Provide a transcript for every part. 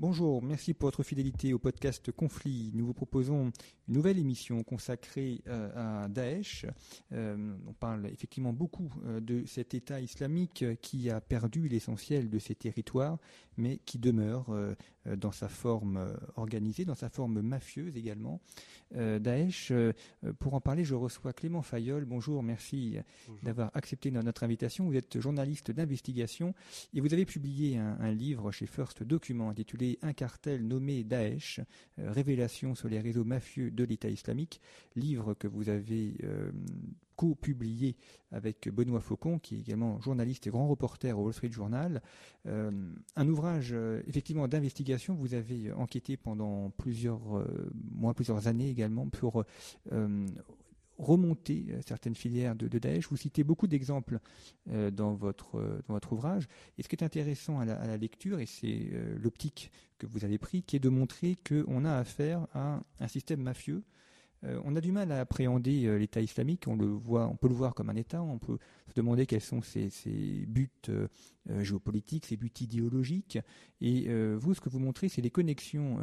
Bonjour, merci pour votre fidélité au podcast Conflit. Nous vous proposons une nouvelle émission consacrée euh, à Daesh. Euh, on parle effectivement beaucoup euh, de cet État islamique qui a perdu l'essentiel de ses territoires, mais qui demeure dans sa forme organisée, dans sa forme mafieuse également. Daesh, pour en parler, je reçois Clément Fayol. Bonjour, merci d'avoir accepté notre invitation. Vous êtes journaliste d'investigation et vous avez publié un, un livre chez First Document intitulé Un cartel nommé Daesh, révélation sur les réseaux mafieux de l'État islamique, livre que vous avez euh, co-publié avec Benoît Faucon, qui est également journaliste et grand reporter au Wall Street Journal. Euh, un ouvrage euh, effectivement d'investigation. Vous avez enquêté pendant plusieurs mois, plusieurs années également pour remonter certaines filières de, Daesh. Vous citez beaucoup d'exemples dans, votre, dans votre ouvrage. Et ce qui est intéressant à la, lecture, et c'est l'optique que vous avez pris, qui est de montrer qu'on a affaire à un système mafieux. Euh, on a du mal à appréhender euh, l'État islamique. On le voit, on peut le voir comme un État. On peut se demander quels sont ses, buts euh, géopolitiques, ses buts idéologiques. Et vous, ce que vous montrez, c'est les connexions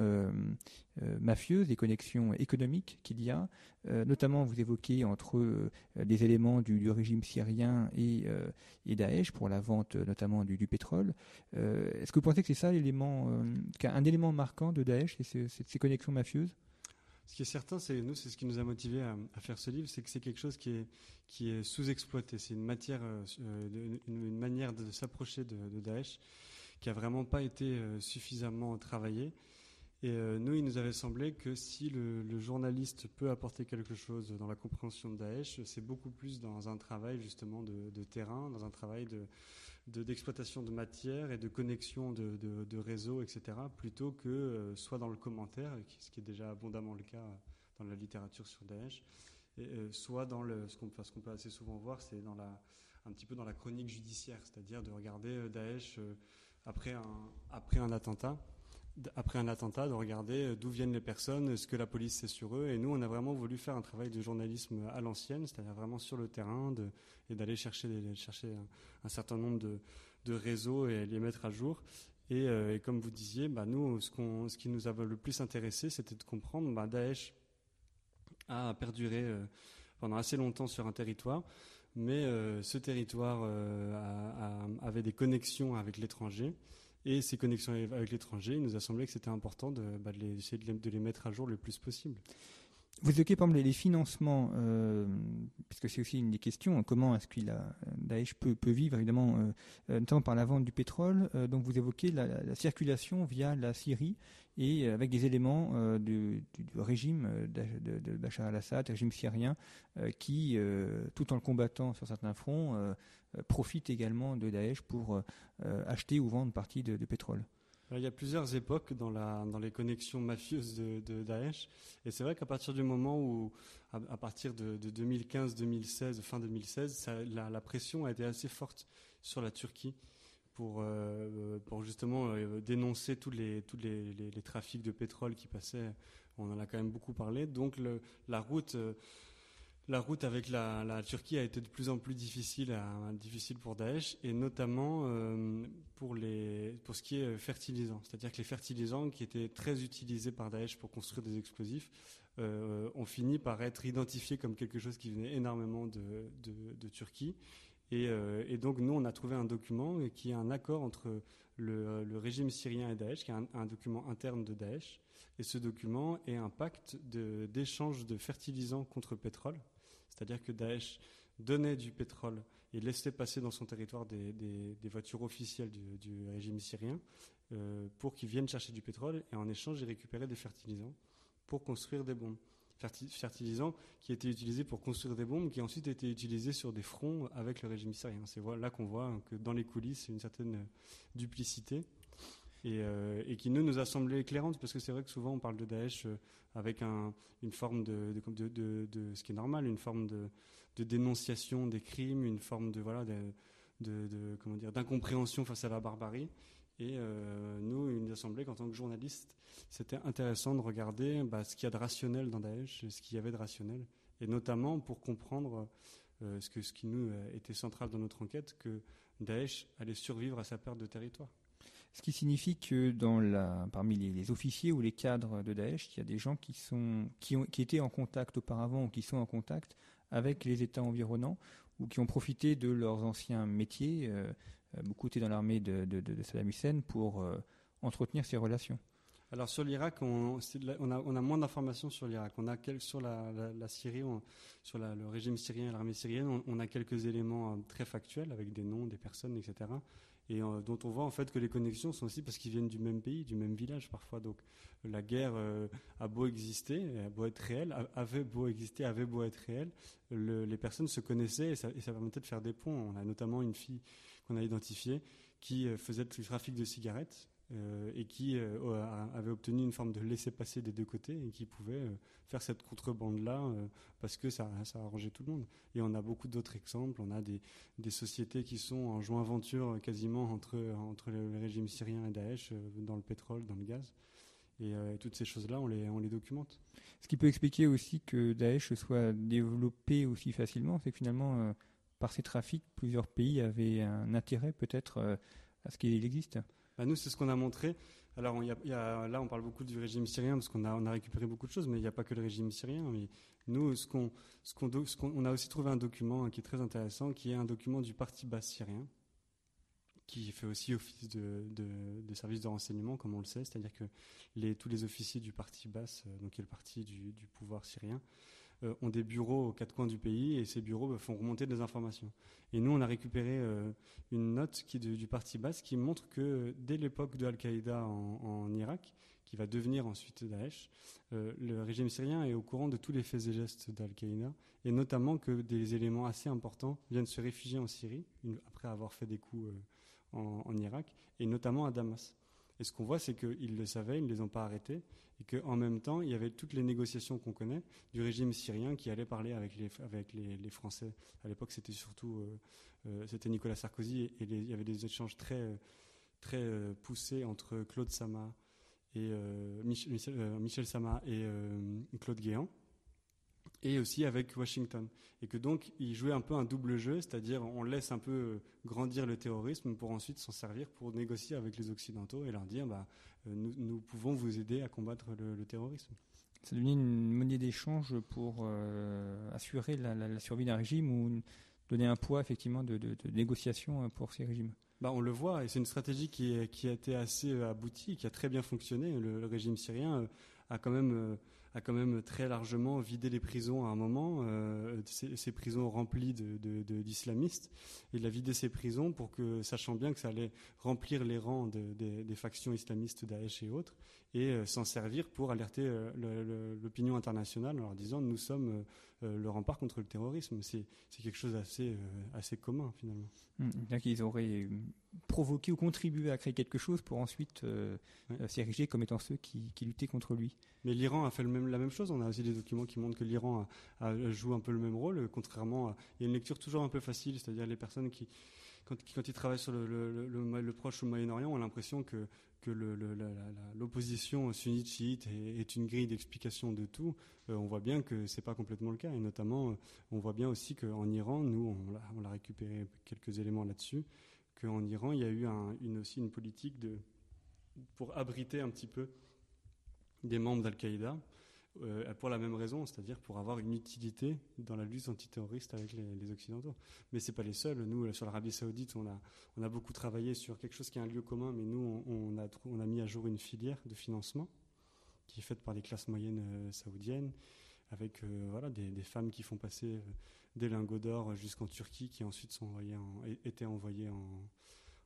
mafieuses, les connexions économiques qu'il y a. notamment, vous évoquez entre des éléments du, régime syrien et, Daesh pour la vente, notamment du, pétrole. Est-ce que vous pensez que c'est ça l'élément, un élément marquant de Daesh, ces connexions mafieuses? Ce qui est certain, c'est nous, c'est ce qui nous a motivés à, faire ce livre, c'est que c'est quelque chose qui est, qui est sous-exploité. C'est une matière, euh, une, manière de, s'approcher de, Daesh qui a vraiment pas été euh, suffisamment travaillée. Et euh, nous, il nous avait semblé que si le, journaliste peut apporter quelque chose dans la compréhension de Daesh, c'est beaucoup plus dans un travail justement de, de terrain, dans un travail de d'exploitation de, matière et de connexion de, de, réseaux, etc., plutôt que euh, soit dans le commentaire, ce qui est déjà abondamment le cas dans la littérature sur Daesh, euh, soit dans le, ce qu'on peut assez souvent voir, c'est dans la, un petit peu dans la chronique judiciaire, c'est-à-dire de regarder euh, Daesh après, un, après un attentat après un attentat, de regarder euh, d'où viennent les personnes, ce que la police sait sur eux. Et nous, on a vraiment voulu faire un travail de journalisme à l'ancienne, c'est-à-dire vraiment sur le terrain, et d'aller chercher, chercher un, certain nombre de, réseaux et les mettre à jour. Et, euh, comme vous disiez, bah, nous, ce, qui nous a le plus intéressé, c'était de comprendre, bah, Daesh a perduré euh, pendant assez longtemps sur un territoire, mais ce territoire avait des connexions avec l'étranger. Et ces connexions avec l'étranger, il nous a semblé que c'était important de, bah, les, de, les, mettre à jour le plus possible. Vous évoquez par exemple les financements, euh, puisque c'est aussi une des questions, comment est-ce qu'il a Daesh peut, vivre évidemment, euh, euh, notamment par la vente du pétrole. donc vous évoquez la, circulation via la Syrie et avec des éléments du, régime de, de, Bachar al-Assad, régime syrien, qui, tout en le combattant sur certains fronts, profite également de Daesh pour acheter ou vendre partie de pétrole. Il y a plusieurs époques dans, les connexions mafieuses de, Daesh. Et c'est vrai qu'à partir du moment où, à, partir de, 2015-2016, fin 2016, la, pression a été assez forte sur la Turquie pour, euh, justement euh, dénoncer tous, les, trafics de pétrole qui passaient. On en a quand même beaucoup parlé. Donc la route. Euh, la route avec la, Turquie a été de plus en plus difficile, pour Daesh, et notamment euh, pour, ce qui est fertilisant. C'est-à-dire que les fertilisants qui étaient très utilisés par Daesh pour construire des explosifs euh, ont fini par être identifiés comme quelque chose qui venait énormément de, Turquie. Euh, et, donc nous, on a trouvé un document qui est un accord entre le, régime syrien et Daesh, qui est un, document interne de Daesh. Et ce document est un pacte d'échange de fertilisants contre pétrole c'est-à-dire que Daesh donnait du pétrole et laissait passer dans son territoire des, voitures officielles du, régime syrien euh, pour qu'ils viennent chercher du pétrole et en échange ils récupéraient des fertilisants pour construire des bombes. fertilisants qui étaient utilisés pour construire des bombes qui ensuite étaient utilisés sur des fronts avec le régime syrien. C'est là qu'on voit que dans les coulisses, a une certaine duplicité. Euh, et, qui nous, nous a semblé éclairante parce que c'est vrai que souvent on parle de Daesh euh, avec une forme de, ce qui est normal, une forme de, dénonciation des crimes, une forme de voilà de, comment dire d'incompréhension face à la barbarie. Et nous, il nous a semblé qu'en tant que journaliste, c'était intéressant de regarder bah, ce qu'il y a de rationnel dans Daesh, ce qu'il y avait de rationnel, et notamment pour comprendre ce, ce qui nous était central dans notre enquête, que Daesh allait survivre à sa perte de territoire. Ce qui signifie que parmi les, officiers ou les cadres de Daesh, il y a des gens qui, ont, qui étaient en contact auparavant ou qui sont en contact avec les États environnants ou qui ont profité de leurs anciens métiers. Euh, euh, beaucoup étaient dans l'armée de, Saddam Hussein pour euh, entretenir ces relations. Alors sur l'Irak, on, a, moins d'informations sur l'Irak. On a sur la, Syrie, sur le régime syrien et l'armée syrienne, on, a quelques éléments très factuels avec des noms, des personnes, etc et euh, dont on voit en fait que les connexions sont aussi parce qu'ils viennent du même pays, du même village parfois. Donc la guerre euh, a beau exister, a beau être réelle, avait beau exister, avait beau être réelle, les personnes se connaissaient et ça, et ça, permettait de faire des ponts. On a notamment une fille qu'on a identifiée qui euh, faisait du trafic de cigarettes euh, et qui euh, avait obtenu une forme de laisser-passer des deux côtés et qui pouvait euh, faire cette contrebande-là parce que ça, ça arrangeait tout le monde. Et on a beaucoup d'autres exemples. On a des, sociétés qui sont en joint aventure quasiment entre, entre le régime syrien et Daesh dans le pétrole, dans le gaz. Et, toutes ces choses-là, on les, on les documente. Ce qui peut expliquer aussi que Daesh soit développé aussi facilement, c'est que finalement, par ces trafics, plusieurs pays avaient un intérêt peut-être à ce qu'il existe. Bah, nous, c'est ce qu'on a montré. Alors, là, on parle beaucoup du régime syrien parce qu'on a, récupéré beaucoup de choses, mais il n'y a pas que le régime syrien. Mais nous, ce qu'on, ce qu'on, on a aussi trouvé un document hein, qui est très intéressant, qui est un document du parti basse syrien, qui fait aussi office de, de, service de renseignement, comme on le sait, c'est-à-dire que les, tous les officiers du parti basse, euh, donc qui est le parti du, du pouvoir syrien, ont des bureaux aux quatre coins du pays et ces bureaux bah, font remonter des informations. Et nous, on a récupéré euh, une note qui du parti basse qui montre que dès l'époque de Al-Qaïda en, Irak, qui va devenir ensuite Daesh, euh, le régime syrien est au courant de tous les faits et gestes d'Al-Qaïda, et notamment que des éléments assez importants viennent se réfugier en Syrie, après avoir fait des coups en, en, Irak, et notamment à Damas. Et ce qu'on voit, c'est qu'ils le savaient, ils ne les ont pas arrêtés, et qu'en même temps, il y avait toutes les négociations qu'on connaît du régime syrien qui allait parler avec les, Français. À l'époque, c'était surtout euh, euh, c'était Nicolas Sarkozy, et, il y avait des échanges très, très euh, poussés entre Claude Sama et Michel, Michel, Sama et Claude Guéant et aussi avec Washington. Et que donc, il jouait un peu un double jeu, c'est-à-dire on laisse un peu euh, grandir le terrorisme pour ensuite s'en servir pour négocier avec les Occidentaux et leur dire, bah, euh, nous, nous, pouvons vous aider à combattre le, terrorisme. Ça devient une monnaie d'échange pour euh, assurer la, survie d'un régime ou donner un poids effectivement de, négociation pour ces régimes? Bah, on le voit, et c'est une stratégie qui, qui, a été assez aboutie, qui a très bien fonctionné. Le, régime syrien a quand même a quand même très largement vidé les prisons à un moment, euh, ces, prisons remplies d'islamistes, de, de, et il a vidé ces prisons pour que, sachant bien que ça allait remplir les rangs des factions islamistes Daesh et autres, et euh, s'en servir pour alerter euh, l'opinion internationale en leur disant nous sommes euh, le rempart contre le terrorisme. C'est quelque chose d'assez assez commun finalement. Mmh, ils auraient provoqué ou contribué à créer quelque chose pour ensuite s'ériger comme étant ceux qui, luttaient contre lui. Mais l'Iran a fait le même, la même chose. On a aussi des documents qui montrent que l'Iran a, joue un peu le même rôle, contrairement à... Il y a une lecture toujours un peu facile, c'est-à-dire les personnes qui quand, ils travaillent sur le, le, Proche ou le Moyen-Orient, on a l'impression que, l'opposition sunnite-chiite est, est, une grille d'explication de tout. Euh, on voit bien que c'est pas complètement le cas. Et notamment, euh, on voit bien aussi qu'en Iran, nous, on l'a récupéré quelques éléments là-dessus, qu'en Iran, il y a eu un, une, aussi une politique pour abriter un petit peu des membres d'Al-Qaïda. Euh, pour la même raison, c'est-à-dire pour avoir une utilité dans la lutte antiterroriste avec les, Occidentaux. Mais c'est pas les seuls. Nous, sur l'Arabie Saoudite, on a, beaucoup travaillé sur quelque chose qui est un lieu commun, mais nous, on, a, mis à jour une filière de financement qui est faite par les classes moyennes euh, saoudiennes, avec euh, voilà, des, femmes qui font passer des lingots d'or jusqu'en Turquie, qui ensuite sont envoyés en, étaient envoyés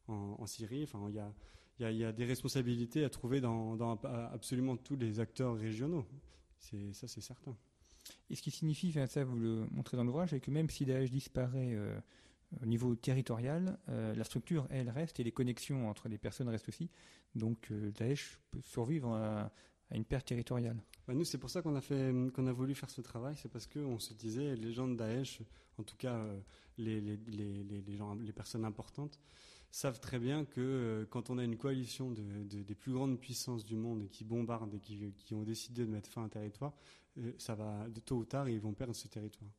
en, Syrie. Enfin, il y a, des responsabilités à trouver dans absolument tous les acteurs régionaux. C'est ça, c'est certain. Et ce qui signifie, ça vous le montrez dans l'ouvrage, c'est que même si Daesh disparaît euh, au niveau territorial, euh, la structure, elle reste et les connexions entre les personnes restent aussi. Donc euh, Daesh peut survivre à, une perte territoriale. Bah, nous, c'est pour ça qu'on a, fait, qu'on a voulu faire ce travail, c'est parce qu'on se disait, les gens de Daesh, en tout cas les, les, les, gens, les personnes importantes, savent très bien que quand on a une coalition de, des plus grandes puissances du monde qui bombardent et qui, ont décidé de mettre fin à un territoire, ça va, de tôt ou tard, ils vont perdre ce territoire.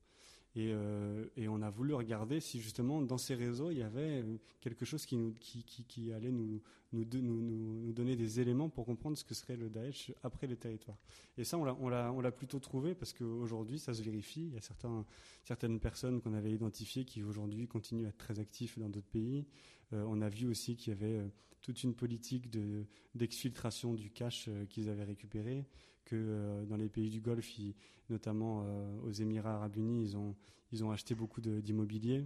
Euh, et, on a voulu regarder si justement dans ces réseaux il y avait quelque chose qui, allait nous, nous, donner des éléments pour comprendre ce que serait le Daesh après les territoires. Et ça, on l'a plutôt trouvé parce qu'aujourd'hui, ça se vérifie. Il y a certaines personnes qu'on avait identifiées qui aujourd'hui continuent à être très actifs dans d'autres pays. Euh, on a vu aussi qu'il y avait euh, toute une politique d'exfiltration du cash qu'ils avaient récupéré que euh, dans les pays du Golfe, notamment euh, aux Émirats Arabes Unis, ils ont, acheté beaucoup d'immobilier,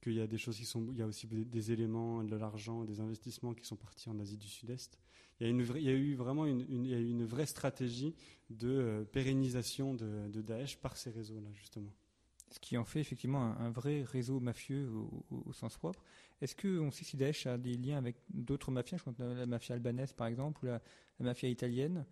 qu'il y a des choses qui sont, il y a aussi des, éléments, de l'argent, des investissements qui sont partis en Asie du Sud-Est. Il y a, eu vraiment une, vraie stratégie de euh, pérennisation de, de, Daesh par ces réseaux-là, justement. Ce qui en fait effectivement un, vrai réseau mafieux au, sens propre. Est-ce qu'on sait si Daesh a des liens avec d'autres mafias, je la mafia albanaise par exemple, ou la mafia italienne?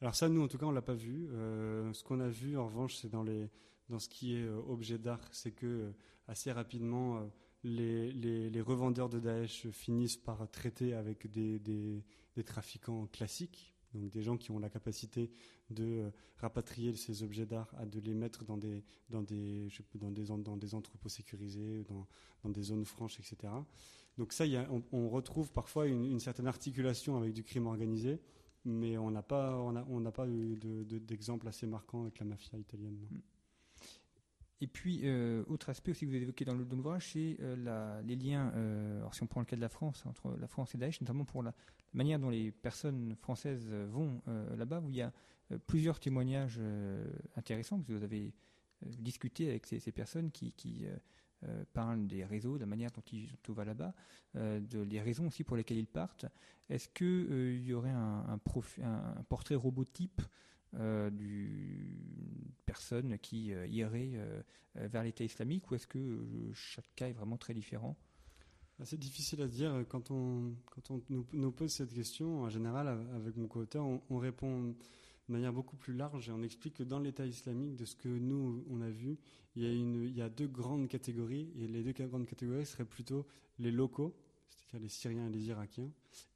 Alors ça, nous, en tout cas, on l'a pas vu. Euh, ce qu'on a vu, en revanche, c'est dans, dans ce qui est euh, objet d'art, c'est que euh, assez rapidement, les, les, revendeurs de Daesh finissent par traiter avec des, des, trafiquants classiques, donc des gens qui ont la capacité de rapatrier ces objets d'art, de les mettre dans des, dans des, dans des, entrepôts sécurisés, dans, dans des zones franches, etc. Donc ça, a, on, on, retrouve parfois une, certaine articulation avec du crime organisé mais on n'a pas, on n'a pas eu d'exemple assez marquant avec la mafia italienne. Mm. Et puis, euh, autre aspect aussi que vous évoqué dans l'ouvrage, c'est euh, les liens, euh, alors si on prend le cas de la France, entre la France et Daesh, notamment pour la, manière dont les personnes françaises vont là-bas, où il y a plusieurs témoignages intéressants, que vous avez discuté avec ces, personnes qui, euh, parlent des réseaux, de la manière dont ils tout va là-bas, euh, de, les raisons aussi pour lesquelles ils partent. Est-ce qu'il euh, y aurait un, un, portrait robotype d'une personne qui irait vers l'État islamique ou est-ce que chaque cas est vraiment très différent? C'est difficile à dire. Quand on, quand on nous, pose cette question, en général, avec mon co-auteur, on, répond de manière beaucoup plus large et on explique que dans l'État islamique, de ce que nous, on a vu, il y a, deux grandes catégories et les deux grandes catégories seraient plutôt les locaux, c'est-à-dire les Syriens et les Irakiens,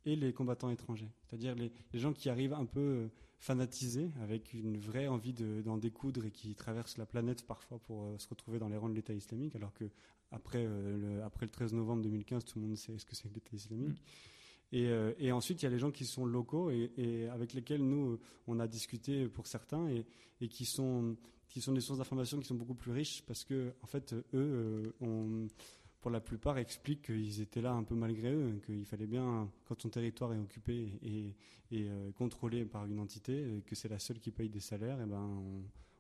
et les combattants étrangers, c'est-à-dire les, les, gens qui arrivent un peu euh, fanatisés, avec une vraie envie d'en découdre et qui traversent la planète parfois pour euh, se retrouver dans les rangs de l'État islamique, alors que après, euh, le, après le 13 novembre 2015, tout le monde sait ce que c'est que l'État islamique. Mm. Euh, et, ensuite, il y a les gens qui sont locaux et, avec lesquels nous, on a discuté pour certains et, qui, sont, qui sont des sources d'informations qui sont beaucoup plus riches parce que, en fait, eux, euh, pour la plupart, expliquent qu'ils étaient là un peu malgré eux, qu'il fallait bien, quand ton territoire est occupé et, euh, contrôlé par une entité, que c'est la seule qui paye des salaires, et ben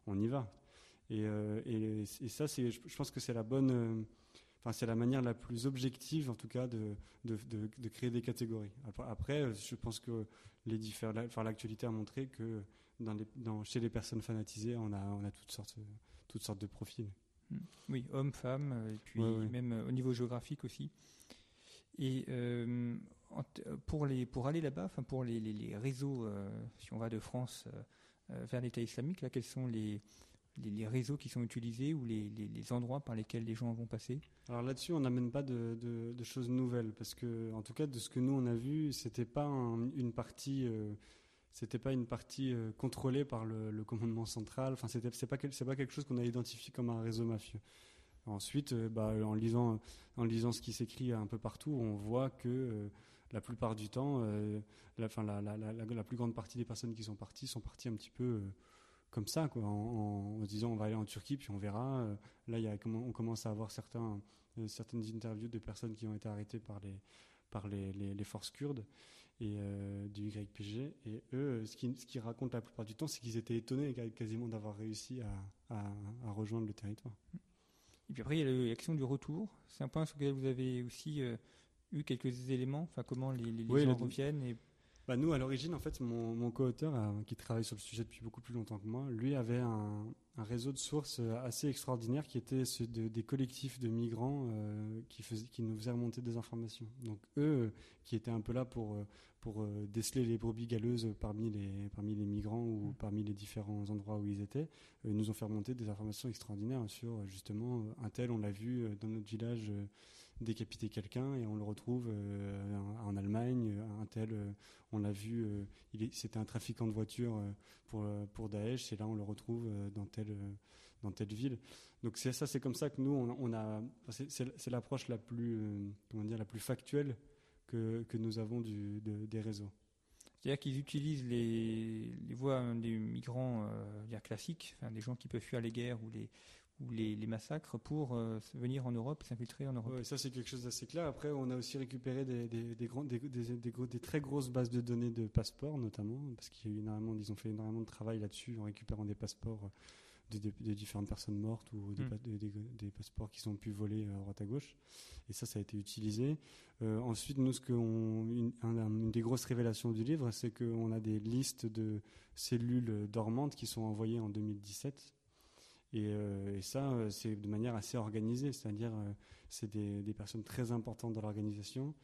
on, y va. Et, ça, c'est, je pense que c'est la bonne Enfin, c'est la manière la plus objective, en tout cas, de, de, de, créer des catégories. Après, je pense que les différents, enfin, l'actualité a montré que dans les, dans, chez les personnes fanatisées, on a, on a toutes sortes, toutes sortes de profils. Hmm. Oui, hommes, femmes, et puis même euh, au niveau géographique aussi. Et euh, pour, les, pour aller là-bas, enfin pour les, les, réseaux, euh, si on va de France vers l'État islamique, là, quels sont les, les, réseaux qui sont utilisés ou les, endroits par lesquels les gens vont passer Alors là-dessus, on n'amène pas de, choses nouvelles parce que, en tout cas, de ce que nous on a vu, c'était pas une partie, euh, c'était pas une partie euh, contrôlée par le, commandement central. Enfin, c'était c'est pas c'est pas quelque chose qu'on a identifié comme un réseau mafieux. Ensuite, euh, bah, en lisant en lisant ce qui s'écrit un peu partout, on voit que la plupart du temps, la, la, la, plus grande partie des personnes qui sont parties sont parties un petit peu comme ça, quoi, en, se disant on va aller en Turquie puis on verra. Euh, là, il y a, on commence à avoir certains, euh, certaines interviews de personnes qui ont été arrêtées par les, par les, les, forces kurdes et euh, du YPG. Et eux, ce qu'ils ce racontent la plupart du temps, c'est qu'ils étaient étonnés quasiment d'avoir réussi à, à, rejoindre le territoire. Et puis après, il y a l'action du retour. C'est un point sur lequel vous avez aussi eu quelques éléments, enfin comment les, les, gens reviennent et bah, Nous, à l'origine, en fait, mon, mon co-auteur, qui travaille sur le sujet depuis beaucoup plus longtemps que moi, lui avait un, un réseau de sources assez extraordinaire qui était ceux de, des collectifs de migrants qui, faisaient, qui nous faisaient remonter des informations. Donc eux, qui étaient un peu là pour pour euh, déceler les brebis galeuses parmi les, parmi les migrants ou parmi les différents endroits où ils étaient. Nous ont fait remonter des informations extraordinaires sur justement un tel, on l'a vu euh, dans notre village euh, décapiter quelqu'un et on le retrouve en Allemagne. Un tel, on l'a vu, c'était un trafiquant de voitures pour, pour Daesh et là on le retrouve dans telle, dans telle ville. Donc c'est ça, c'est comme ça que nous on, a, c'est l'approche la plus, comment dire, la plus factuelle que, que nous avons du, des réseaux. C'est-à-dire qu'ils utilisent les, les, voies des migrants euh, classiques, enfin, des gens qui peuvent fuir les guerres ou les, ou les, les massacres pour euh, venir en Europe, s'infiltrer en Europe. Ouais, ça c'est quelque chose d'assez clair. Après, on a aussi récupéré des, des, des, grands, des, des, très grosses bases de données de passeports, notamment, parce qu'il y a eu énormément, ils ont fait énormément de travail là-dessus en récupérant des passeports de, différentes personnes mortes ou des, hmm. des, passeports qui sont pu voler à droite à gauche. Et ça, ça a été utilisé. Euh, ensuite, nous, ce que une, une, des grosses révélations du livre, c'est qu'on a des listes de cellules dormantes qui sont envoyées en 2017. Euh, et, ça, euh, c'est de manière assez organisée, c'est-à-dire c'est des, personnes très importantes dans l'organisation,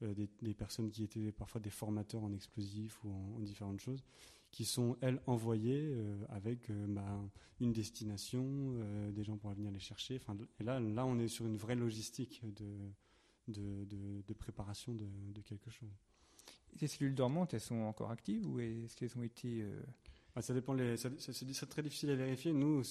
des, personnes qui étaient parfois des formateurs en explosifs ou en différentes choses, qui sont, elles, envoyées euh, avec euh, bah, une destination, euh, des gens pour venir les chercher. Enfin, et là, là, on est sur une vraie logistique de, de, préparation de, quelque chose. Ces cellules dormantes, elles sont encore actives ou est-ce qu'elles ont été... ça dépend. c'est très difficile à vérifier. Nous,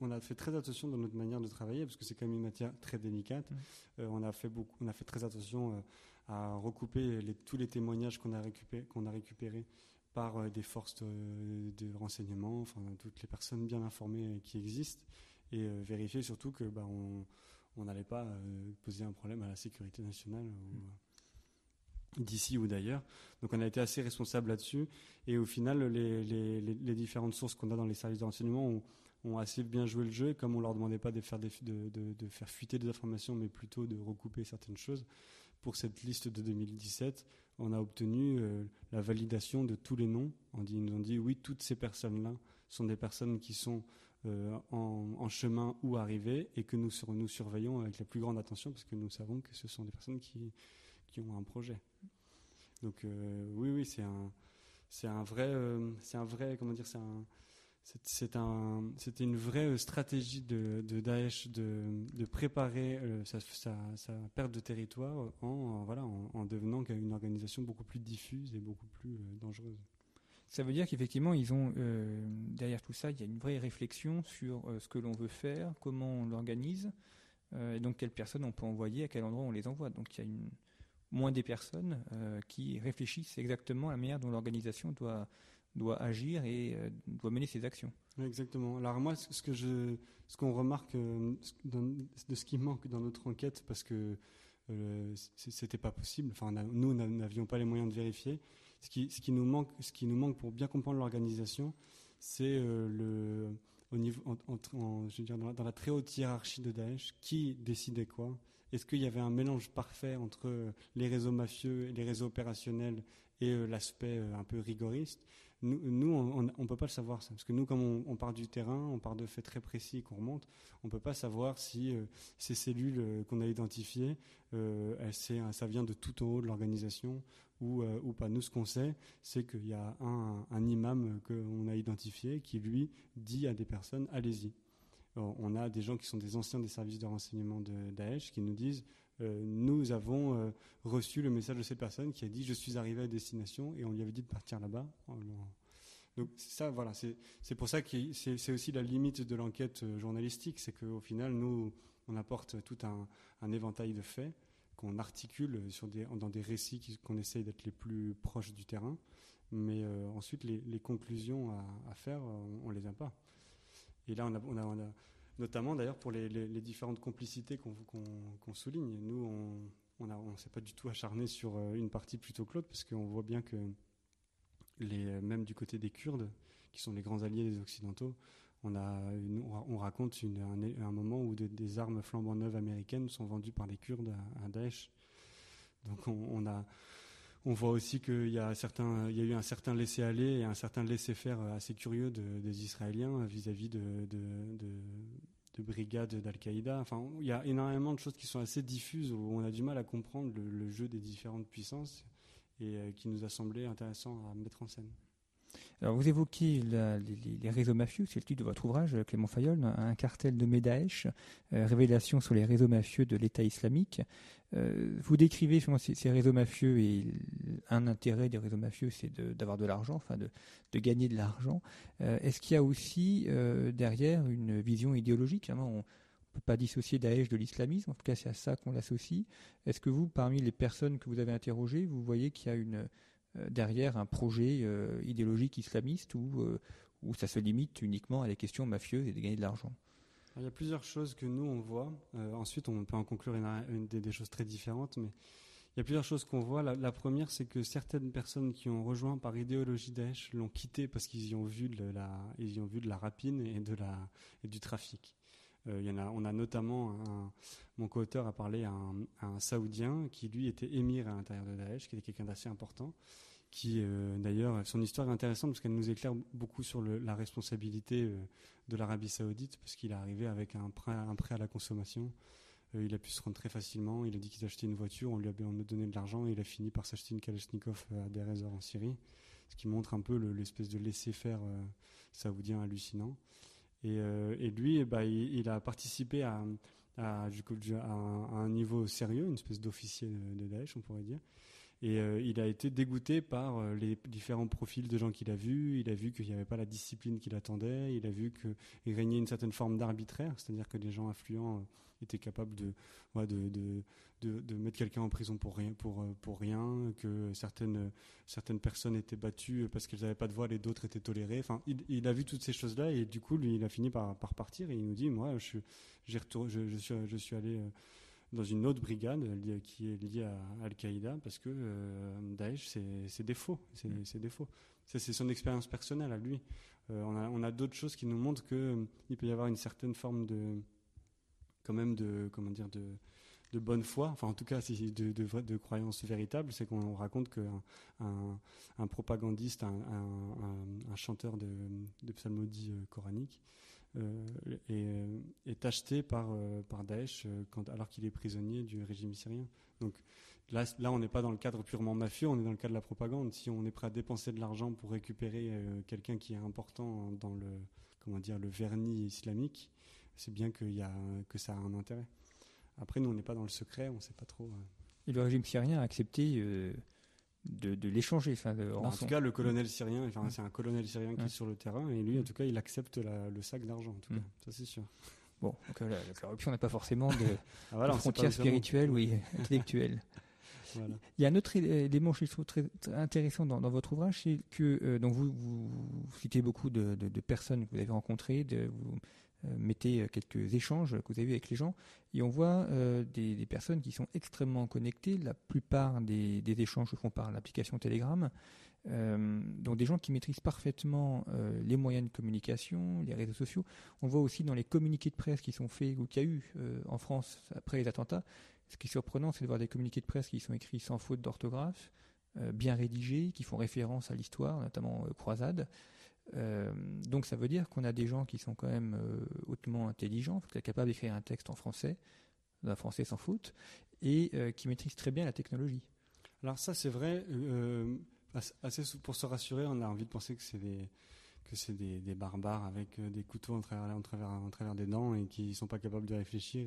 on a fait très attention dans notre manière de travailler parce que c'est quand même une matière très délicate. Mmh. on a fait beaucoup, on a fait très attention à recouper les, tous les témoignages qu'on a récupérés, qu'on a récupérés par euh, des forces de, renseignement, enfin toutes les personnes bien informées qui existent, et euh, vérifier surtout que bah, on n'allait pas euh, poser un problème à la sécurité nationale d'ici ou d'ailleurs. Donc on a été assez responsable là-dessus. Et au final, les, différentes sources qu'on a dans les services de renseignement ont, assez bien joué le jeu. Et comme on leur demandait pas de faire, de, faire fuiter des informations, mais plutôt de recouper certaines choses, pour cette liste de 2017, on a obtenu euh, la validation de tous les noms. On ils nous ont dit oui, toutes ces personnes-là sont des personnes qui sont euh, en, chemin ou arrivées et que nous surveillons avec la plus grande attention parce que nous savons que ce sont des personnes qui, qui ont un projet. Donc euh, oui, oui, c'est un, c'est un vrai, c'est un vrai, comment dire, c'est un, c'était un, une vraie stratégie de, Daesh de, préparer euh, sa, perte de territoire en, voilà, en, devenant une organisation beaucoup plus diffuse et beaucoup plus euh, dangereuse. Ça veut dire qu'effectivement, ils ont euh, derrière tout ça, il y a une vraie réflexion sur ce que l'on veut faire, comment on l'organise, et donc quelles personnes on peut envoyer, à quel endroit on les envoie. Donc il y a une, moins des personnes qui réfléchissent exactement à la manière dont l'organisation doit doit agir et euh, doit mener ses actions. Exactement. Alors moi, ce que je, ce qu'on remarque euh, de ce qui manque dans notre enquête, parce que euh, c'était pas possible. Enfin, nous n'avions pas les moyens de vérifier. Ce qui, ce qui nous manque, ce qui nous manque pour bien comprendre l'organisation, c'est le au niveau, en, je veux dire, dans la, très haute hiérarchie de Daesh, qui décidait quoi? Est-ce qu'il y avait un mélange parfait entre les réseaux mafieux, les réseaux opérationnels et l'aspect un peu rigoriste? Nous, on ne peut pas le savoir, ça, parce que nous, comme on, part du terrain, on part de faits très précis qu'on remonte, on ne peut pas savoir si euh, ces cellules euh, qu'on a identifiées, euh, ça vient de tout en haut de l'organisation ou, pas. Nous, ce qu'on sait, c'est qu'il y a un imam qu'on a identifié qui, lui, dit à des personnes, allez-y. On a des gens qui sont des anciens des services de renseignement de Daesh qui nous disent nous avons reçu le message de cette personne qui a dit je suis arrivé à destination et on lui avait dit de partir là-bas. Donc ça, voilà, c'est pour ça que c'est aussi la limite de l'enquête euh, journalistique, c'est qu'au final, nous, on apporte tout un, éventail de faits qu'on articule dans des récits qu'on essaye d'être les plus proches du terrain, mais euh, ensuite les, conclusions à, faire, on, ne les a pas. Et là, on a, notamment d'ailleurs pour les, différentes complicités qu'on souligne. Nous, on ne s'est pas du tout acharné sur euh, une partie plutôt que l'autre, parce qu'on voit bien que les, même du côté des Kurdes, qui sont les grands alliés des Occidentaux, on raconte un, moment où des armes flambant neuves américaines sont vendues par les Kurdes à, Daesh. Donc on, a, on voit aussi qu'il y a il y a eu un certain laisser-aller et un certain laisser-faire assez curieux des Israéliens vis-à-vis de, de, brigades d'Al-Qaïda. Enfin, il y a énormément de choses qui sont assez diffuses où on a du mal à comprendre le jeu des différentes puissances et qui nous a semblé intéressant à mettre en scène. Alors vous évoquez les, réseaux mafieux, c'est le titre de votre ouvrage, Clément Fayol, un cartel de Médaèche, euh, révélation sur les réseaux mafieux de l'État islamique. Euh, vous décrivez ces, réseaux mafieux et un intérêt des réseaux mafieux, c'est d'avoir de, l'argent, enfin de, gagner de l'argent. Euh, est-ce qu'il y a aussi derrière une vision idéologique On ne peut pas dissocier Daesh de l'islamisme, en tout cas c'est à ça qu'on l'associe. Est-ce que vous, parmi les personnes que vous avez interrogées, vous voyez qu'il y a une euh, derrière un projet euh, idéologique islamiste ou euh, où ça se limite uniquement à des questions mafieuses et de gagner de l'argent Il y a plusieurs choses que nous on voit. ensuite, on peut en conclure une, des, choses très différentes, mais il y a plusieurs choses qu'on voit. La, première, c'est que certaines personnes qui ont rejoint par idéologie Daesh l'ont quitté parce qu'ils y ont vu de la, y ont vu de la rapine et de la et du trafic. A, on a notamment un, mon co-auteur a parlé à un, Saoudien qui lui était émir à l'intérieur de Daesh, qui était quelqu'un d'assez important, qui euh, d'ailleurs son histoire est intéressante parce qu'elle nous éclaire beaucoup sur la responsabilité euh, de l'Arabie Saoudite parce qu'il est arrivé avec un prêt, un à la consommation. Euh, il a pu se rendre très facilement. Il a dit qu'il achetait une voiture, on lui a, donné de l'argent et il a fini par s'acheter une Kalachnikov à réserves en Syrie, ce qui montre un peu l'espèce de laisser-faire saoudien hallucinant. Et, lui, bah, il, a participé à, à, un, niveau sérieux, une espèce d'officier de, Daesh, on pourrait dire. Et euh, il a été dégoûté par euh, les différents profils de gens qu'il a vus. Il a vu qu'il n'y avait pas la discipline qu'il attendait. Il a vu qu'il régnait une certaine forme d'arbitraire, c'est-à-dire que des gens influents euh, étaient capables de, de, de, de, mettre quelqu'un en prison pour rien, pour, pour rien, que certaines, certaines personnes étaient battues parce qu'elles n'avaient pas de voile et d'autres étaient tolérées. Enfin, il, a vu toutes ces choses-là et du coup, lui, il a fini par, par partir et il nous dit, moi, je, je, je, suis, je suis allé dans une autre brigade qui est liée à Al-Qaïda parce que euh, Daesh, c'est des faux. C'est des faux. C'est son expérience personnelle à lui. Euh, on a, on a d'autres choses qui nous montrent qu'il euh, peut y avoir une certaine forme de, quand même de, comment dire, de, de bonne foi, enfin en tout cas de, de, de croyance véritable, c'est qu'on raconte qu'un un, un, propagandiste, un, un, chanteur de, de psalmodie coranique, euh, euh, est, acheté par, euh, par Daesh alors qu'il est prisonnier du régime syrien. Donc là, là on n'est pas dans le cadre purement mafieux, on est dans le cadre de la propagande. Si on est prêt à dépenser de l'argent pour récupérer quelqu'un qui est important dans le, comment dire, le vernis islamique, c'est bien qu'il y a, que ça a un intérêt. Après, nous, on n'est pas dans le secret, on ne sait pas trop. Et le régime syrien a accepté de, l'échanger. Enfin, en tout cas, le colonel syrien, enfin, c'est un colonel syrien qui est sur le terrain, et lui, en tout cas, il accepte le sac d'argent, en tout cas. Ça, c'est sûr. Bon, donc, la, corruption n'a pas forcément de, ah, frontières spirituelles ou intellectuelles. Il y a un autre élément je trouve très intéressant dans, votre ouvrage, c'est que euh, donc vous, vous, citez beaucoup de, personnes que vous avez rencontrées, de, vous euh, mettez euh, quelques échanges que vous avez avec les gens, et on voit euh, des, personnes qui sont extrêmement connectées. La plupart des, échanges se font par l'application Telegram. donc des gens qui maîtrisent parfaitement les moyens de communication, les réseaux sociaux. On voit aussi dans les communiqués de presse qui sont faits ou qu'il y a eu en France après les attentats. Ce qui est surprenant, c'est de voir des communiqués de presse qui sont écrits sans faute d'orthographe, bien rédigés, qui font référence à l'histoire, notamment Croisade. Euh, donc ça veut dire qu'on a des gens qui sont quand même euh, hautement intelligents, qui sont capables d'écrire un texte en français, d'un français sans faute, et euh, qui maîtrisent très bien la technologie. Alors ça c'est vrai, assez pour se rassurer, on a envie de penser que c'est des que c'est des, barbares avec des couteaux en travers, des dents et qui sont pas capables de réfléchir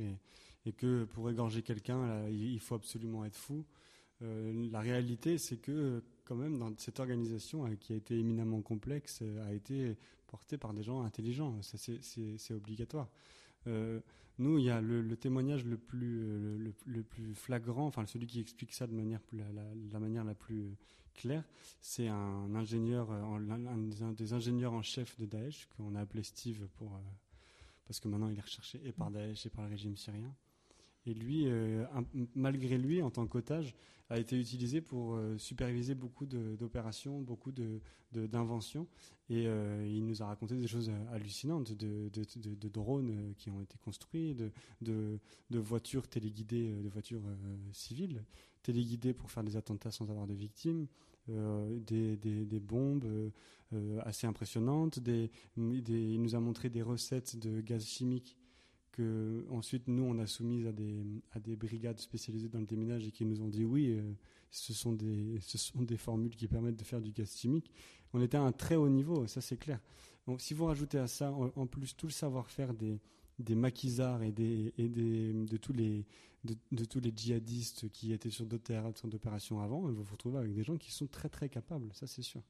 et que pour égorger quelqu'un, il faut absolument être fou. La réalité, c'est que quand même dans cette organisation euh, qui a été éminemment complexe euh, a été portée par des gens intelligents. C'est obligatoire. Euh, nous, il y a le, témoignage le plus, le, plus flagrant, enfin celui qui explique ça de manière la, la, manière la plus claire, c'est un ingénieur, un, des ingénieurs en chef de Daesh qu'on a appelé Steve pour parce que maintenant il est recherché et par Daesh et par le régime syrien. Et lui, malgré lui, en tant qu'otage, a été utilisé pour superviser beaucoup d'opérations, beaucoup d'inventions. Et il nous a raconté des choses hallucinantes de, de drones qui ont été construits, de, voitures téléguidées, de voitures civiles téléguidées pour faire des attentats sans avoir de victimes. Euh, des, des, bombes euh, assez impressionnantes. Des, il nous a montré des recettes de gaz chimique que ensuite nous on a soumises à des, à des brigades spécialisées dans le déminage et qui nous ont dit oui, euh, ce, sont des, ce sont des formules qui permettent de faire du gaz chimique. On était à un très haut niveau, ça c'est clair. Donc, si vous rajoutez à ça en, plus tout le savoir-faire des, des maquisards et, des, et des, de tous les de, tous les djihadistes qui étaient sur d'autres théâtres d'opération avant, vous vous retrouvez avec des gens qui sont très très capables, ça c'est sûr.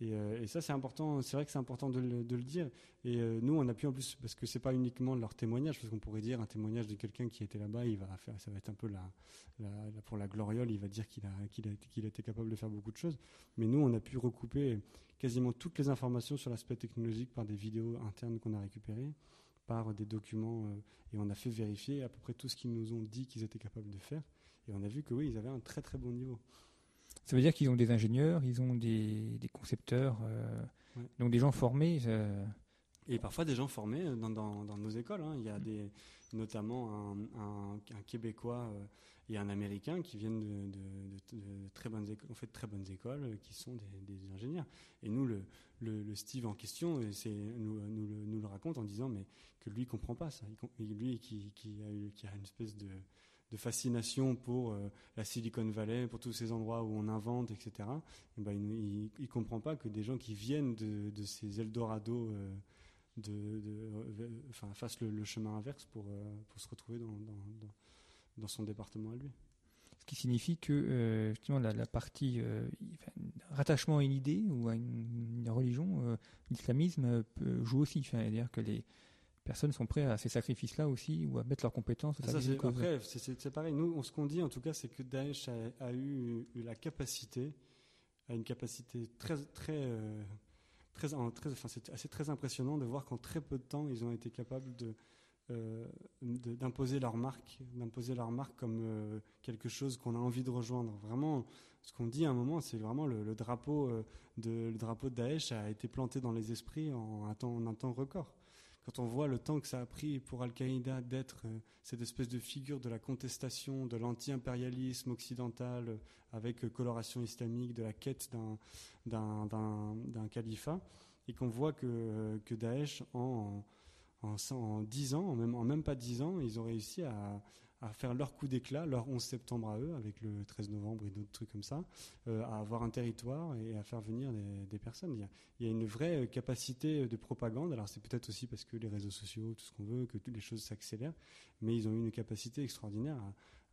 Et, euh, ça c'est important, c'est vrai que c'est important de le, dire. Et euh, nous on appuie en plus parce que c'est pas uniquement leur témoignage, parce qu'on pourrait dire un témoignage de quelqu'un qui était là-bas, il va faire, ça va être un peu pour la gloriole, il va dire qu'il a qu'il a, qu'il a été capable de faire beaucoup de choses. Mais nous on a pu recouper quasiment toutes les informations sur l'aspect technologique par des vidéos internes qu'on a récupérées par des documents euh, et on a fait vérifier à peu près tout ce qu'ils nous ont dit qu'ils étaient capables de faire. Et on a vu que oui, ils avaient un très très bon niveau. Ça veut dire qu'ils ont des ingénieurs, ils ont des, concepteurs, euh, donc des gens formés. Euh. Et parfois des gens formés dans, dans, nos écoles. Hein. Il y a des, notamment un, un, Québécois et un Américain qui viennent de, de, très bonnes écoles, en fait, très bonnes écoles, qui sont des, des ingénieurs. Et nous, le, le, Steve en question c'est, nous, nous, nous, le raconte en disant mais que lui comprend pas ça. lui qui, qui, a eu, qui a une espèce de, de fascination pour euh, la Silicon Valley, pour tous ces endroits où on invente, etc. Et ben, il, il, comprend pas que des gens qui viennent de, ces Eldorado euh, enfin, fassent le, chemin inverse pour, euh, se retrouver dans, son département à lui ce qui signifie que euh, justement la, partie euh, rattachement à une idée ou à une, religion, euh, l'islamisme joue aussi. C'est-à-dire que les personnes sont prêtes à ces sacrifices-là aussi ou à mettre leurs compétences. Ça, c'est, après, c'est, pareil. Nous, ce qu'on dit en tout cas, c'est que Daesh a, eu, la capacité, a une capacité très, très, très, très, enfin, c'est assez très impressionnant de voir qu'en très peu de temps, ils ont été capables de euh, d'imposer leur marque, d'imposer leur marque comme euh, quelque chose qu'on a envie de rejoindre. Vraiment, ce qu'on dit à un moment, c'est vraiment le, drapeau euh, de le drapeau de Daesh a été planté dans les esprits en un temps, en un temps record. Quand on voit le temps que ça a pris pour Al-Qaïda d'être cette espèce de figure de la contestation, de l'anti-impérialisme occidental avec coloration islamique, de la quête d'un califat, et qu'on voit que, Daesh en en, en 10 ans, en même, en même pas 10 ans, ils ont réussi à, à faire leur coup d'éclat, leur 11 septembre à eux, avec le 13 novembre et d'autres trucs comme ça, euh, à avoir un territoire et à faire venir des, personnes. Il y, a, une vraie capacité de propagande. Alors c'est peut-être aussi parce que les réseaux sociaux, tout ce qu'on veut, que toutes les choses s'accélèrent, mais ils ont une capacité extraordinaire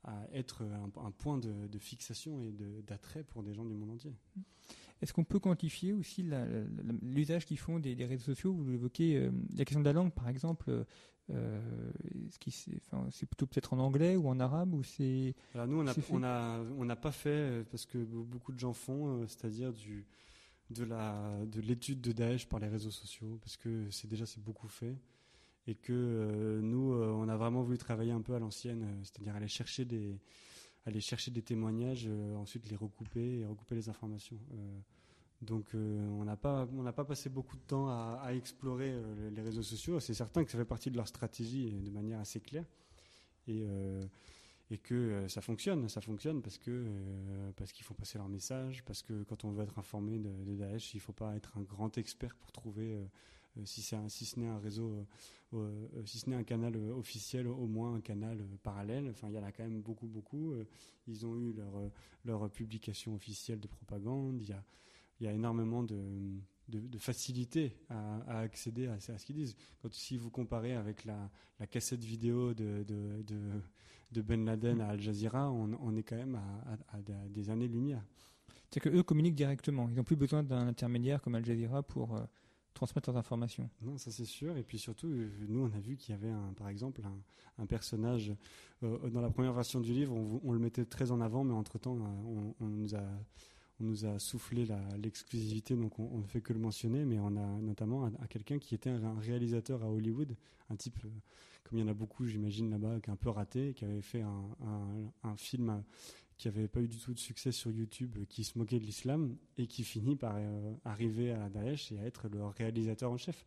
à, être un, point de, de fixation et d'attrait pour des gens du monde entier. Mmh. Est-ce qu'on peut quantifier aussi l'usage qu'ils font des, réseaux sociaux? Vous évoquez euh, la question de la langue, par exemple. Euh, c'est plutôt peut-être en anglais ou en arabe ou c'est nous on n'a on pas fait euh, parce que beaucoup de gens font c'est-à-dire du de la de l'étude de Daesh par les réseaux sociaux parce que c'est déjà c'est beaucoup fait et que nous on a vraiment voulu travailler un peu à l'ancienne c'est-à-dire aller chercher des aller chercher des témoignages, euh, ensuite les recouper et recouper les informations. Euh, donc euh, on n'a pas pas passé beaucoup de temps à, explorer les réseaux sociaux. C'est certain que ça fait partie de leur stratégie de manière assez claire et et que ça fonctionne. Ça fonctionne parce que font passer leur message, parce que quand on veut être informé de, Daesh, il ne faut pas être un grand expert pour trouver si, si ce n'est un réseau, euh, euh, si ce n'est un canal officiel, au moins un canal parallèle. Enfin, il y en a quand même beaucoup, beaucoup. ils ont eu leur, publication officielle de propagande. Il y a, énormément de, de, facilité à, accéder à, ce qu'ils disent. Quand, si vous comparez avec la, cassette vidéo de, Ben Laden à Al Jazeera, on, est quand même à, des années-lumière. C'est qu'eux communiquent directement. Ils n'ont plus besoin d'un intermédiaire comme Al Jazeera pour transmettre leurs informations. Non, ça c'est sûr. Et puis surtout, euh, nous, on a vu qu'il y avait, un, par exemple, un, personnage euh, dans la première version du livre. On, le mettait très en avant, mais entre temps, on, nous a on nous a soufflé l'exclusivité, donc on, ne fait que le mentionner, mais on a notamment quelqu'un qui était un, réalisateur à Hollywood, un type, euh, comme il y en a beaucoup, j'imagine là-bas, qui est un peu raté, qui avait fait un, film euh, qui n'avait pas eu du tout de succès sur YouTube, qui se moquait de l'islam, et qui finit par arriver à Daesh et à être le réalisateur en chef.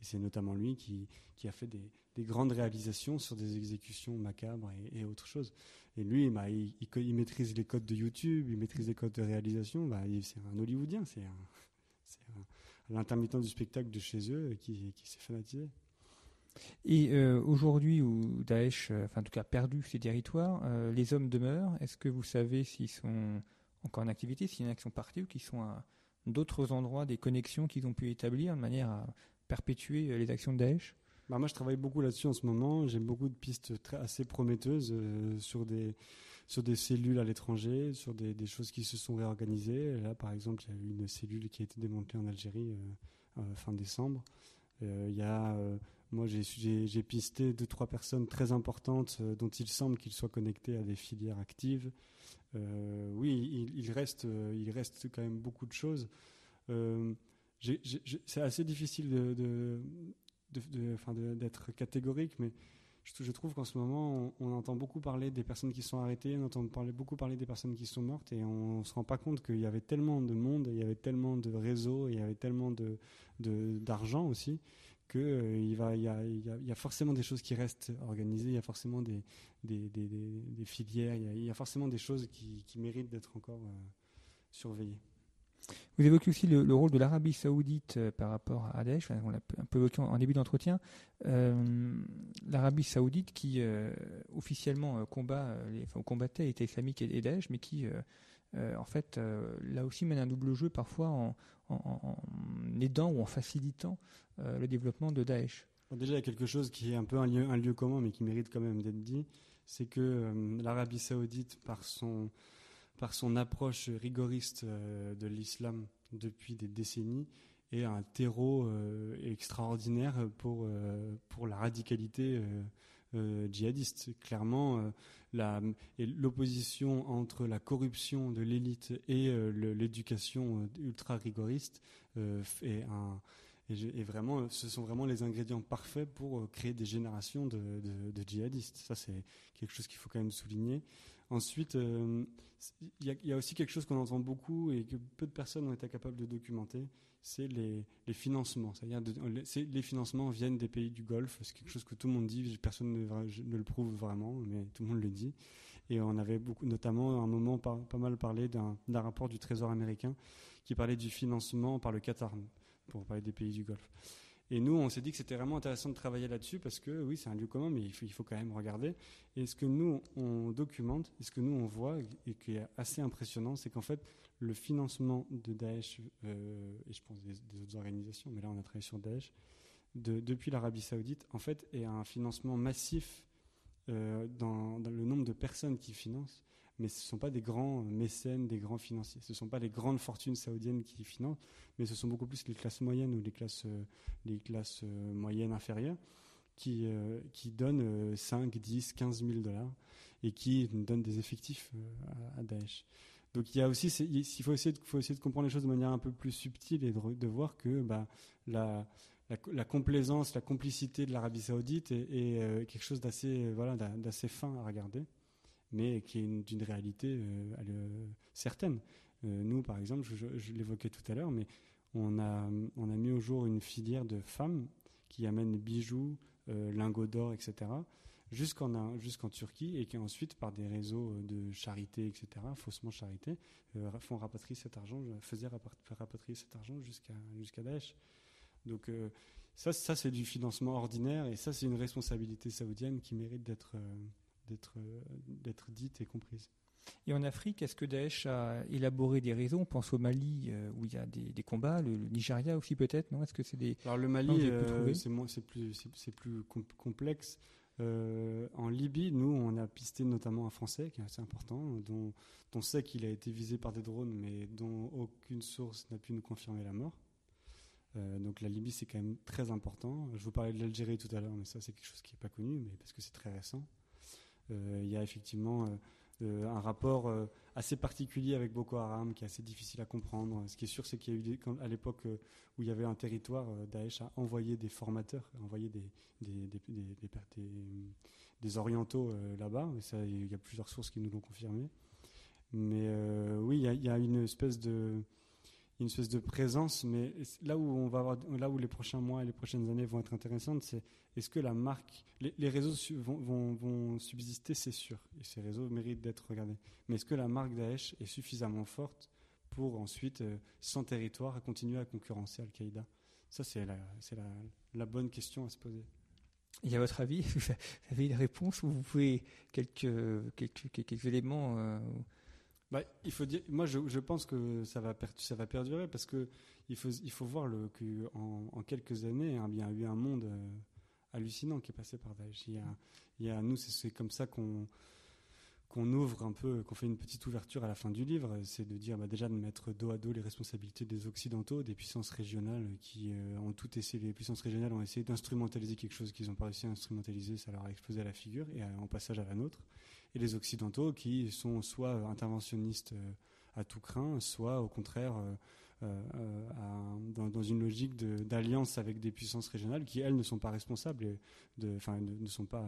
Et c'est notamment lui qui, a fait des, des, grandes réalisations sur des exécutions macabres et, et autre chose. Et lui, bah, il, maîtrise les codes de YouTube, il maîtrise les codes de réalisation. Bah, c'est un Hollywoodien, c'est l'intermittent du spectacle de chez eux qui s'est fanatisé. Et euh, aujourd'hui, où Daesh, euh, enfin en tout cas perdu ses territoires, euh, les hommes demeurent. Est-ce que vous savez s'ils sont encore en activité, s'il y en a qui sont partis ou qui sont à d'autres endroits, des connexions qu'ils ont pu établir de manière à perpétuer les actions de Daesh? Bah, moi, je travaille beaucoup là-dessus en ce moment. J'ai beaucoup de pistes assez prometteuses sur, des, sur des cellules à l'étranger, sur des, des, choses qui se sont réorganisées. Là, par exemple, il y a eu une cellule qui a été démantelée en Algérie fin décembre. Il y a, moi, j'ai pisté deux, trois personnes très importantes dont il semble qu'ils soient connectés à des filières actives. oui, il, reste, il reste quand même beaucoup de choses. c'est assez difficile de, d'être catégorique, mais je, trouve qu'en ce moment, on, entend beaucoup parler des personnes qui sont arrêtées, on entend beaucoup parler des personnes qui sont mortes, et on ne se rend pas compte qu'il y avait tellement de monde, il y avait tellement de réseaux, il y avait tellement de, d'argent aussi, qu'il euh, il, y a, forcément des choses qui restent organisées, il y a forcément des, filières, il y, a, forcément des choses qui, méritent d'être encore euh, surveillées. Vous évoquez aussi le, rôle de l'Arabie saoudite euh, par rapport à Daesh, on l'a un peu évoqué en, début d'entretien. L'Arabie saoudite qui officiellement combat, les, enfin, combattait l'État islamique et, Daesh, mais qui en fait là aussi mène un double jeu parfois en, aidant ou en facilitant le développement de Daesh. déjà, il y a quelque chose qui est un peu un lieu, un lieu commun, mais qui mérite quand même d'être dit, c'est que l'Arabie saoudite, par son par son approche rigoriste euh, de l'islam depuis des décennies, est un terreau euh, extraordinaire pour, euh, pour la radicalité djihadiste. Clairement, l'opposition entre la corruption de l'élite et l'éducation ultra rigoriste est un, et, vraiment, ce sont vraiment les ingrédients parfaits pour créer des générations de djihadistes. Ça, c'est quelque chose qu'il faut quand même souligner. Ensuite, euh, il y, a aussi quelque chose qu'on entend beaucoup et que peu de personnes ont été capables de documenter, c'est les, financements. C'est-à-dire les financements viennent des pays du Golfe. C'est quelque chose que tout le monde dit, personne ne, le prouve vraiment, mais tout le monde le dit. Et on avait beaucoup, notamment à un moment pas mal parlé d'un rapport du Trésor américain qui parlait du financement par le Qatar, pour parler des pays du Golfe. Et nous, on s'est dit que c'était vraiment intéressant de travailler là-dessus parce que oui, c'est un lieu commun, mais il faut, quand même regarder. Et ce que nous, on documente, et ce que nous, on voit, et qui est assez impressionnant, c'est qu'en fait, le financement de Daesh, euh, et je pense des, autres organisations, mais là, on a travaillé sur Daesh, de, depuis l'Arabie Saoudite, en fait, est un financement massif euh, dans, le nombre de personnes qui financent mais ce ne sont pas des grands mécènes, des grands financiers. Ce ne sont pas les grandes fortunes saoudiennes qui financent, mais ce sont beaucoup plus les classes moyennes ou les classes, euh, les classes euh, moyennes inférieures qui, euh, qui donnent 5, 10, 15 000 dollars et qui donnent des effectifs à, Daesh. Donc il y a aussi, il faut essayer, de, comprendre les choses de manière un peu plus subtile et de, voir que bah, la, la, complaisance, la complicité de l'Arabie Saoudite est, est quelque chose d'assez voilà, d'assez fin à regarder mais qui est d'une réalité euh, certaine. Euh, nous, par exemple, je, l'évoquais tout à l'heure, mais on a, on a mis au jour une filière de femmes qui amènent bijoux, euh, lingots d'or, etc., jusqu'en jusqu'en Turquie et qui ensuite, par des réseaux de charité, etc., faussement charité, font rapatrier cet argent, faisaient rapatrier cet argent jusqu'à jusqu'à Daesh. Donc ça, ça c'est du financement ordinaire et ça c'est une responsabilité saoudienne qui mérite d'être euh, d'être dite et comprise. Et en Afrique, est-ce que Daesh a élaboré des réseaux On pense au Mali euh, où il y a des, combats, le, Nigeria aussi peut-être, non? Est-ce que c'est des Alors le Mali, euh, c'est plus c'est plus complexe. en Libye, nous, on a pisté notamment un Français qui est assez important, dont on sait qu'il a été visé par des drones, mais dont aucune source n'a pu nous confirmer la mort. donc la Libye, c'est quand même très important. Je vous parlais de l'Algérie tout à l'heure, mais ça, c'est quelque chose qui n'est pas connu, mais parce que c'est très récent. Euh, il y a effectivement euh, un rapport assez particulier avec Boko Haram, qui est assez difficile à comprendre. Ce qui est sûr, c'est qu'il y a eu à l'époque où il y avait un territoire, Daesh a envoyé des formateurs, envoyé des, des, des orientaux là-bas. Il y a plusieurs sources qui nous l'ont confirmé. Mais oui, il y, a une espèce de une espèce de présence, mais là où on va avoir, là où les prochains mois et les prochaines années vont être intéressantes, c'est est-ce que la marque, les, réseaux vont, vont, subsister, c'est sûr, et ces réseaux méritent d'être regardés. Mais est-ce que la marque Daesh est suffisamment forte pour ensuite, euh, sans territoire, continuer à concurrencer Al-Qaïda? Ça, c'est la, la, la bonne question à se poser. Et à votre avis, vous avez une réponse ou vous pouvez quelques, quelques, quelques éléments euh, bah, il faut dire, moi, je, pense que ça va, perdurer parce que il faut, voir le, qu'en en quelques années, hein, il y a eu un monde euh, hallucinant qui est passé par Daesh. Il y a, nous, c'est comme ça qu'on ouvre un peu, qu'on fait une petite ouverture à la fin du livre, c'est de dire bah, déjà de mettre dos à dos les responsabilités des occidentaux, des puissances régionales qui euh, ont tout essayé, les puissances régionales ont essayé d'instrumentaliser quelque chose qu'ils n'ont pas réussi à instrumentaliser, ça leur a explosé à la figure et en passage à la nôtre et les Occidentaux qui sont soit interventionnistes euh, à tout craint, soit au contraire euh, euh, dans, une logique d'alliance avec des puissances régionales qui, elles, ne sont pas responsables, enfin, ne, sont pas,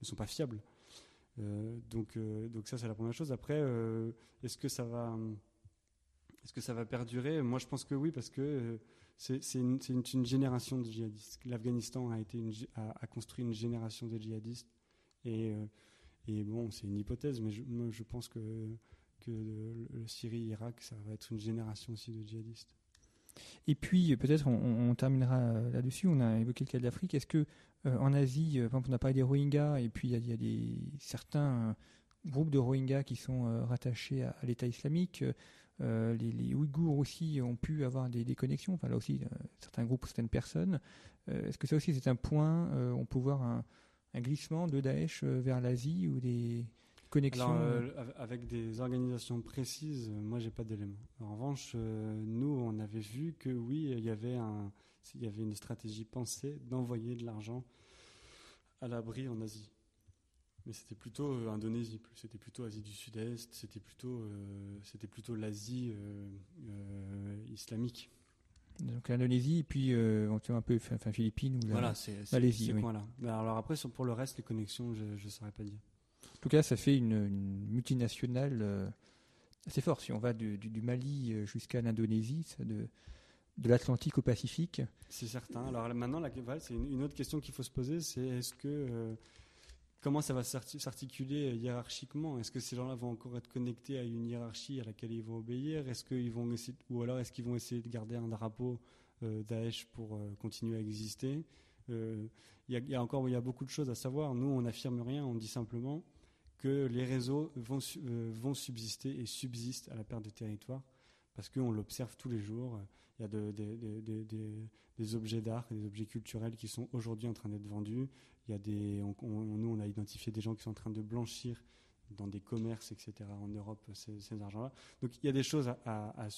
ne sont pas fiables. donc, donc ça, c'est la première chose. Après, est-ce que ça va... Est-ce que ça va perdurer? Moi, je pense que oui, parce que c'est une, une, génération de djihadistes. L'Afghanistan a, été a, construit une génération de djihadistes. Et et bon, c'est une hypothèse, mais je, pense que, que le, Syrie-Irak, ça va être une génération aussi de djihadistes. Et puis, peut-être, on, terminera là-dessus. On a évoqué le cas de l'Afrique. Est-ce que euh, en Asie, euh, par exemple, on a parlé des Rohingyas, et puis il y, a des, certains euh, groupes de Rohingyas qui sont rattachés à, l'État islamique. Les, les, Ouïghours aussi ont pu avoir des, des connexions. Enfin, là aussi, certains groupes, certaines personnes. Est-ce que ça aussi, c'est un point On peut voir un un glissement de Daesh euh, vers l'Asie ou des connexions euh, Avec des organisations précises, euh, moi j'ai pas d'éléments. En revanche, nous on avait vu que oui, il y avait un, il y avait une stratégie pensée d'envoyer de l'argent à l'abri en Asie. Mais c'était plutôt Indonésie, c'était plutôt Asie du Sud-Est, c'était plutôt, c'était plutôt l'Asie islamique. Donc l'Indonésie, et puis euh, un peu enfin, Philippines ou la voilà, c'est, Malaisie. là Alors après, pour le reste, les connexions, je ne saurais pas dire. En tout cas, ça fait une, multinationale euh, assez forte. Si on va du, Mali euh, jusqu'à l'Indonésie, de, de l'Atlantique au Pacifique. C'est certain. Alors maintenant, la, c'est une, autre question qu'il faut se poser, c'est est-ce que euh, comment ça va s'articuler hiérarchiquement? Est-ce que ces gens-là vont encore être connectés à une hiérarchie à laquelle ils vont obéir? Est-ce qu'ils vont ou alors est-ce qu'ils vont essayer de garder un drapeau euh, Daesh pour euh, continuer à exister? Euh, Il y, a encore il y a beaucoup de choses à savoir. Nous, on n'affirme rien. On dit simplement que les réseaux vont, vont subsister et subsistent à la perte de territoire parce qu'on l'observe tous les jours. Il y a des objets d'art des objets culturels qui sont aujourd'hui en train d'être vendus. Il y a des, nous, on a identifié des gens qui sont en train de blanchir dans des commerces, etc. en Europe, ces, ces argents-là. Donc il y a des choses à,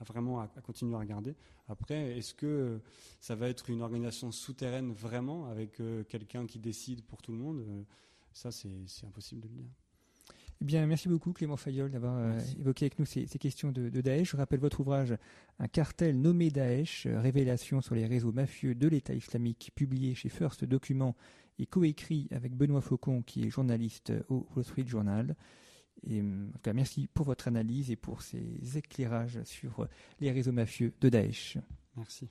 vraiment à, continuer à regarder. Après, est-ce que ça va être une organisation souterraine vraiment avec euh, quelqu'un qui décide pour tout le monde? Euh, Ça, c'est impossible de le dire. Eh bien, merci beaucoup Clément Fayol d'avoir euh, évoqué avec nous ces, questions de, Daesh. Je rappelle votre ouvrage Un cartel nommé Daesh, euh, révélation sur les réseaux mafieux de l'État islamique, publié chez First Document et coécrit avec Benoît Faucon, qui est journaliste au Wall Street Journal. Et, en tout cas, merci pour votre analyse et pour ces éclairages sur les réseaux mafieux de Daesh. Merci.